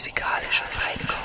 musikalische Feinkopf.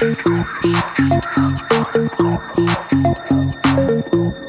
Thank you.